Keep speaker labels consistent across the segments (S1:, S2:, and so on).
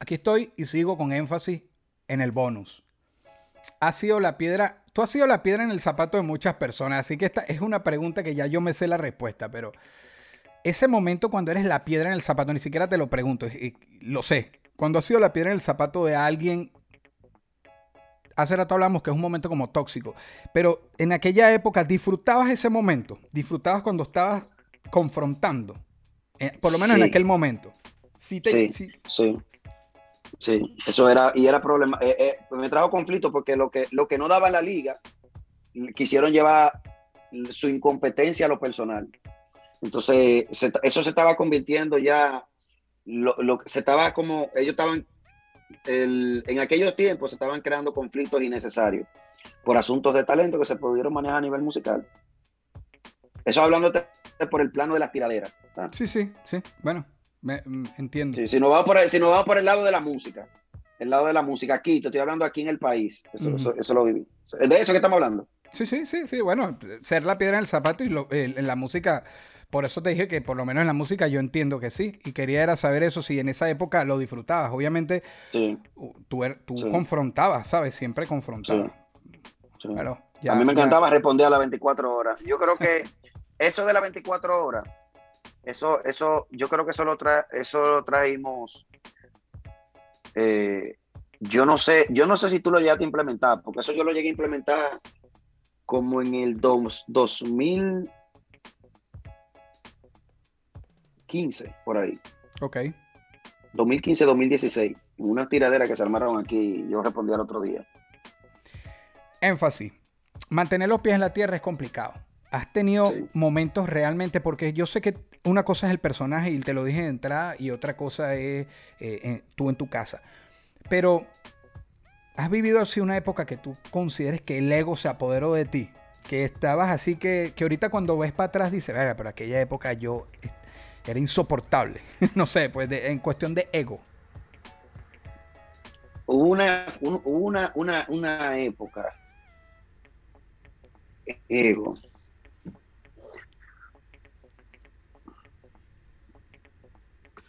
S1: Aquí estoy y sigo con énfasis en el bonus. Ha sido la piedra, tú has sido la piedra en el zapato de muchas personas, así que esta es una pregunta que ya yo me sé la respuesta, pero ese momento cuando eres la piedra en el zapato, ni siquiera te lo pregunto, lo sé. Cuando has sido la piedra en el zapato de alguien, hace rato hablamos que es un momento como tóxico, pero en aquella época disfrutabas ese momento, disfrutabas cuando estabas confrontando, eh, por lo menos en aquel momento.
S2: Sí, sí, sí, sí. eso era, y era problema, eh, eh, me trajo conflicto porque lo que, lo que no daba la liga, quisieron llevar su incompetencia a lo personal. Entonces, eso se estaba convirtiendo ya, lo, lo, se estaba como, ellos estaban, en aquellos tiempos se estaban creando conflictos innecesarios por asuntos de talento que se pudieron manejar a nivel musical. Eso hablando por el plano de las tiraderas.
S1: Sí, sí, sí. Bueno, me, mm, entiendo.
S2: Sí, si nos vamos por el, si vamos por el lado de la música, el lado de la música, aquí, te estoy hablando aquí en el país. Eso, eso, lo viví. ¿De eso que estamos hablando?
S1: Sí, sí, sí, sí. Bueno, ser la piedra en el zapato y en la música por eso te dije que por lo menos en la música yo entiendo que sí. Y quería era saber eso, si en esa época lo disfrutabas. Obviamente tú, er, tú confrontabas, ¿sabes? Siempre confrontabas.
S2: a mí me encantaba responder a las 24 horas. Yo creo que eso de las 24 horas, eso, eso, yo creo que eso lo, eso lo traímos. Eh, yo no sé, yo no sé si tú lo llegaste a implementar, porque eso yo lo llegué a implementar como en el dos, 2000 15, por ahí.
S1: Ok.
S2: 2015-2016. Una tiradera que se armaron aquí, yo respondí al otro día.
S1: Énfasis. Mantener los pies en la tierra es complicado. Has tenido momentos realmente, porque yo sé que una cosa es el personaje y te lo dije de entrada, y otra cosa es eh, tú en tu casa. Pero has vivido así una época que tú consideres que el ego se apoderó de ti. Que estabas así que, que ahorita cuando ves para atrás dices, verga, pero aquella época yo era insoportable. no sé, pues en cuestión de ego.
S2: Hubo una, una, una, una época. Ego.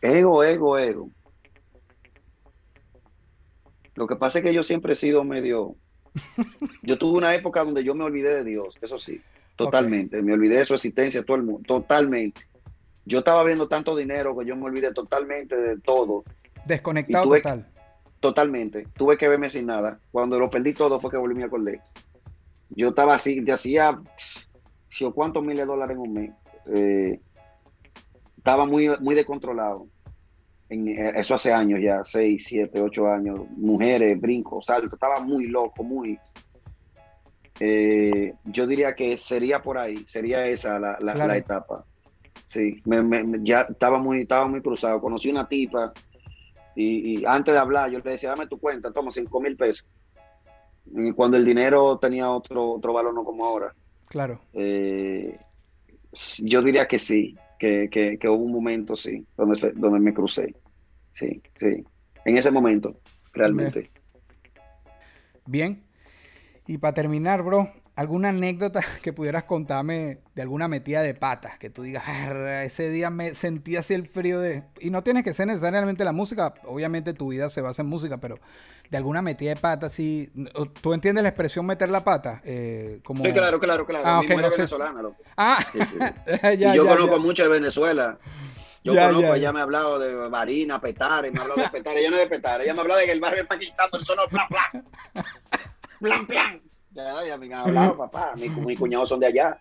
S2: Ego, ego, ego. Lo que pasa es que yo siempre he sido medio. Yo tuve una época donde yo me olvidé de Dios, eso sí, totalmente. Me olvidé de su existencia, todo el mundo, totalmente yo estaba viendo tanto dinero que yo me olvidé totalmente de todo.
S1: Desconectado total.
S2: Totalmente. Tuve que verme sin nada. Cuando lo perdí todo fue que volví a me acordé. Yo estaba así, te hacía cuántos miles de dólares en un mes. Eh, estaba muy, muy descontrolado. En, eh, eso hace años ya, seis, siete, ocho años. Mujeres, brincos, saltos. Estaba muy loco, muy. Eh, yo diría que sería por ahí, sería esa la, la etapa. Sí, ya estaba muy, estaba muy cruzado. Conocí una tipa y, antes de hablar yo le decía, dame tu cuenta, toma cinco mil pesos. Y cuando el dinero tenía otro, otro valor, no como ahora.
S1: Claro.
S2: Eh, yo diría que sí, que, que, hubo un momento, sí, donde, donde me crucé. Sí, sí. En ese momento, realmente.
S1: Bien. Y para terminar, bro, ¿Alguna anécdota que pudieras contarme de alguna metida de patas? Que tú digas, ese día me sentí así el frío de... Y no tienes que ser necesariamente la música, obviamente tu vida se basa en música, pero de alguna metida de patas, sí. ¿Tú entiendes la expresión meter la pata?
S2: Eh, como... Sí, claro, claro, claro. Ah, okay, venezolana. Ah, y yo conozco mucho de Venezuela. Yo conozco, ella me ha hablado de Marina, Petare, me ha hablado de Petare, ella no es de Petare, ella me ha hablado de que el barrio está quitando el sonoro, plan, plan. Plan, plan. Ya, ya me han hablado, papá. Mi, mi cuñados son de allá.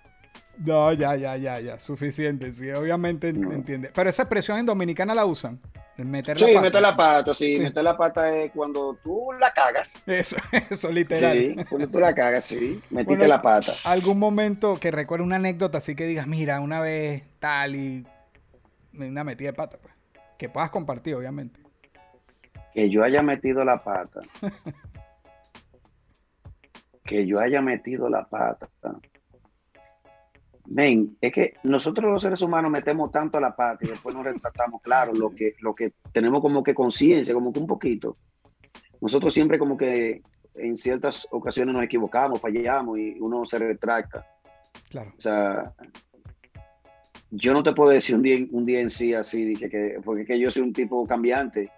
S1: No, ya, ya, ya, ya. Suficiente, sí, obviamente entiende. Pero esa expresión en dominicana la usan.
S2: Meter sí, meter la pata, sí, Meter la pata es cuando tú la cagas.
S1: Eso, eso, literal.
S2: Sí, cuando tú la cagas, sí. Metiste la pata.
S1: ¿Algún momento que recuerde una anécdota así que digas, mira, una vez tal y una metida de pata, pues? Que puedas compartir, obviamente.
S2: Que yo haya metido la pata. que yo haya metido la pata. Ven, es que nosotros los seres humanos metemos tanto la pata y después nos retratamos, claro, lo que, lo que tenemos como que conciencia, como que un poquito. Nosotros siempre como que en ciertas ocasiones nos equivocamos, fallamos y uno se retracta.
S1: Claro.
S2: O sea, yo no te puedo decir un día, un día en sí así, que, porque que yo soy un tipo cambiante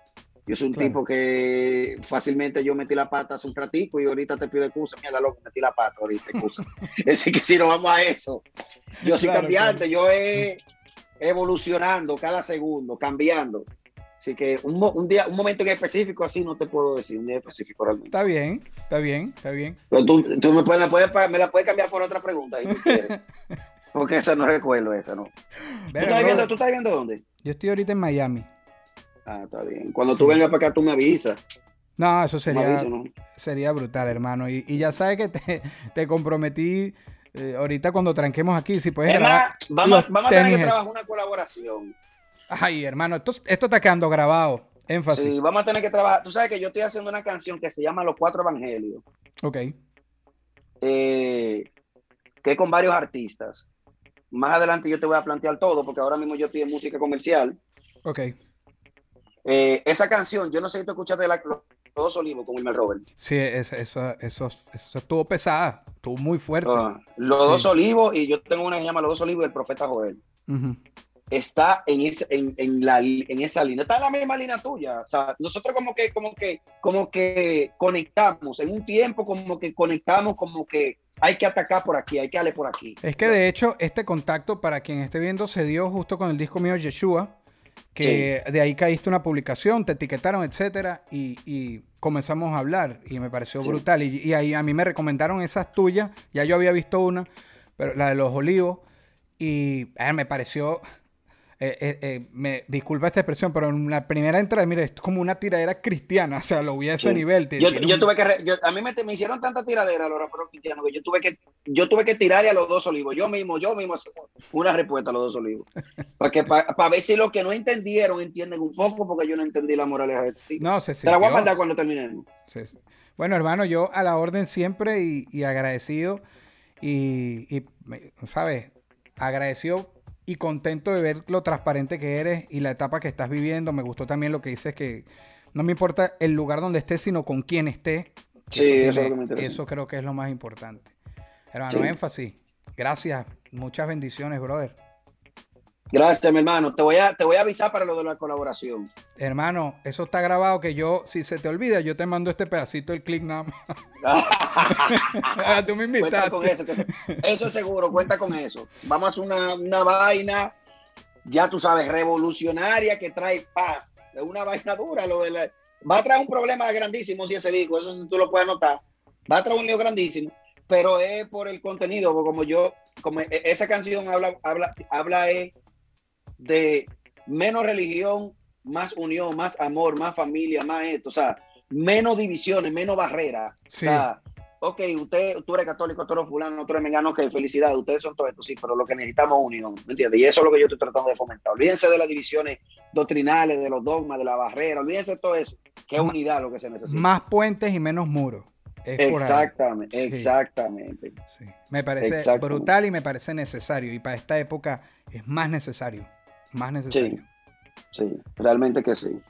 S2: Yo soy un tipo que fácilmente yo metí la pata hace un ratico y ahorita te pido excusa. Mira, loco, metí la pata ahorita, excusa. es decir, que si no vamos a eso. Yo soy cambiante, yo he evolucionando cada segundo, cambiando. Así que un, día, un momento en específico así no te puedo decir, un día específico realmente.
S1: Está bien, está bien, está bien.
S2: Pero tú, me, puedes, me, la puedes cambiar por otra pregunta, Porque esa no recuerdo, esa no. ¿Tú, estás viviendo, ¿Tú estás viviendo dónde?
S1: Yo estoy ahorita en Miami.
S2: Ah, está bien. Cuando tú vengas para acá, tú me avisas.
S1: No, eso sería, sería brutal, hermano. Y, ya sabes que te, comprometí eh, ahorita cuando tranquemos aquí. Si puedes
S2: vamos, vamos a tener que trabajar una colaboración.
S1: Ay, hermano, esto, esto está quedando grabado. Énfasis. Sí,
S2: vamos a tener que trabajar. Tú sabes que yo estoy haciendo una canción que se llama Los Cuatro Evangelios.
S1: Ok.
S2: Eh, que es con varios artistas. Más adelante yo te voy a plantear todo, porque ahora mismo yo estoy en música comercial.
S1: Ok.
S2: Eh, esa canción, yo no sé si tú escuchaste la, Los Dos Olivos con Wilmer Robert.
S1: Sí, eso, eso, eso, estuvo pesada, estuvo muy fuerte. Ah,
S2: los Dos Olivos, y yo tengo una que se llama Los Dos Olivos del Profeta Joel. Está en, en, en, la, en esa línea, está en la misma línea tuya. O sea, nosotros como que, como que, como que conectamos, en un tiempo como que conectamos, como que hay que atacar por aquí, hay que darle por aquí.
S1: Es que de hecho, este contacto, para quien esté viendo, se dio justo con el disco mío Yeshua que de ahí caíste una publicación, te etiquetaron, etcétera, y, comenzamos a hablar y me pareció brutal. Y, ahí a mí me recomendaron esas tuyas, ya yo había visto una, pero la de los olivos, y eh, me pareció eh, eh, eh, me disculpa esta expresión, pero en la primera entrada, mire, es como una tiradera cristiana, o sea, lo vi a ese nivel.
S2: yo, tuve que, a mí me, me, hicieron tanta tiradera los raperos cristianos que yo tuve que, yo tuve que tirarle a los dos olivos, yo mismo, yo mismo una respuesta a los dos olivos, para que para ver si los que no entendieron entienden un poco, porque yo no entendí la moraleja de este
S1: No, se
S2: Te la voy a mandar cuando terminemos.
S1: Bueno, hermano, yo a la orden siempre y, agradecido y, y ¿sabes? Agradecido y contento de ver lo transparente que eres y la etapa que estás viviendo. Me gustó también lo que dices que no me importa el lugar donde estés, sino con quién estés.
S2: Sí,
S1: eso, eso, creo que es lo más importante. Hermano, énfasis. Gracias. Muchas bendiciones, brother.
S2: Gracias, mi hermano. Te voy a, te voy a avisar para lo de la colaboración.
S1: Hermano, eso está grabado que yo, si se te olvida, yo te mando este pedacito del click nada más. Tú me invitaste.
S2: con eso, eso es seguro, cuenta con eso. Vamos a hacer una, una vaina, ya tú sabes, revolucionaria que trae paz. Es una vaina dura. Lo de va a traer un problema grandísimo si ese disco, eso tú lo puedes notar. Va a traer un lío grandísimo, pero es por el contenido, como yo, como e, esa canción habla, habla, habla es de menos religión, más unión, más amor, más familia, más esto, o sea, menos divisiones, menos barreras. O sea, ok, usted, tú eres católico, tú eres fulano, tú eres mengano, ok, felicidad, ustedes son todo esto, sí, pero lo que necesitamos es unión, ¿me entiendes? Y eso es lo que yo estoy tratando de fomentar. Olvídense de las divisiones doctrinales, de los dogmas, de la barrera, olvídense de todo eso, que es unidad lo que se necesita.
S1: Más puentes y menos muros.
S2: exactamente, exactamente.
S1: Me parece brutal y me parece necesario. Y para esta época es más necesario más necesario.
S2: Sí, realmente que sí.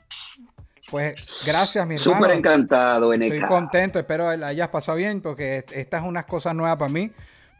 S1: Pues gracias, mi hermano.
S2: Súper encantado, NK.
S1: Estoy contento, espero la hayas pasado bien, porque estas son unas cosas nuevas para mí.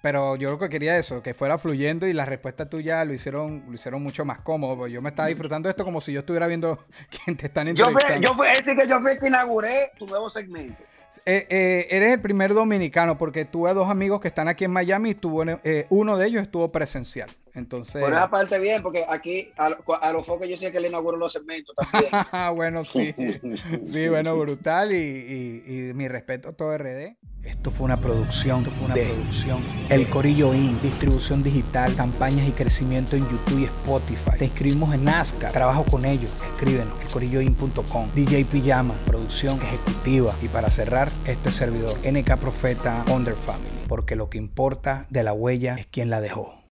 S1: Pero yo lo que quería eso, que fuera fluyendo y la respuesta tuya lo hicieron, lo hicieron mucho más cómodo. Yo me estaba disfrutando esto como si yo estuviera viendo quién te están entrevistando.
S2: Yo fui, yo fui, que yo fui que inauguré tu nuevo segmento.
S1: Eh, eh, eres el primer dominicano porque tuve dos amigos que están aquí en Miami y tuvo, eh, uno de ellos estuvo presencial. Entonces.
S2: Por esa parte bien, porque aquí a, los focos yo sé que le inauguro los segmentos también.
S1: bueno, sí. sí, bueno, brutal. Y, mi respeto a todo RD. Esto fue una producción, esto fue una producción. El Corillo In, distribución digital, campañas y crecimiento en YouTube y Spotify. Te inscribimos en Nazca, trabajo con ellos. Escríbenos, elcorilloin.com. DJ Pijama, producción ejecutiva. Y para cerrar, este servidor, NK Profeta Under Family. Porque lo que importa de la huella es quien la dejó.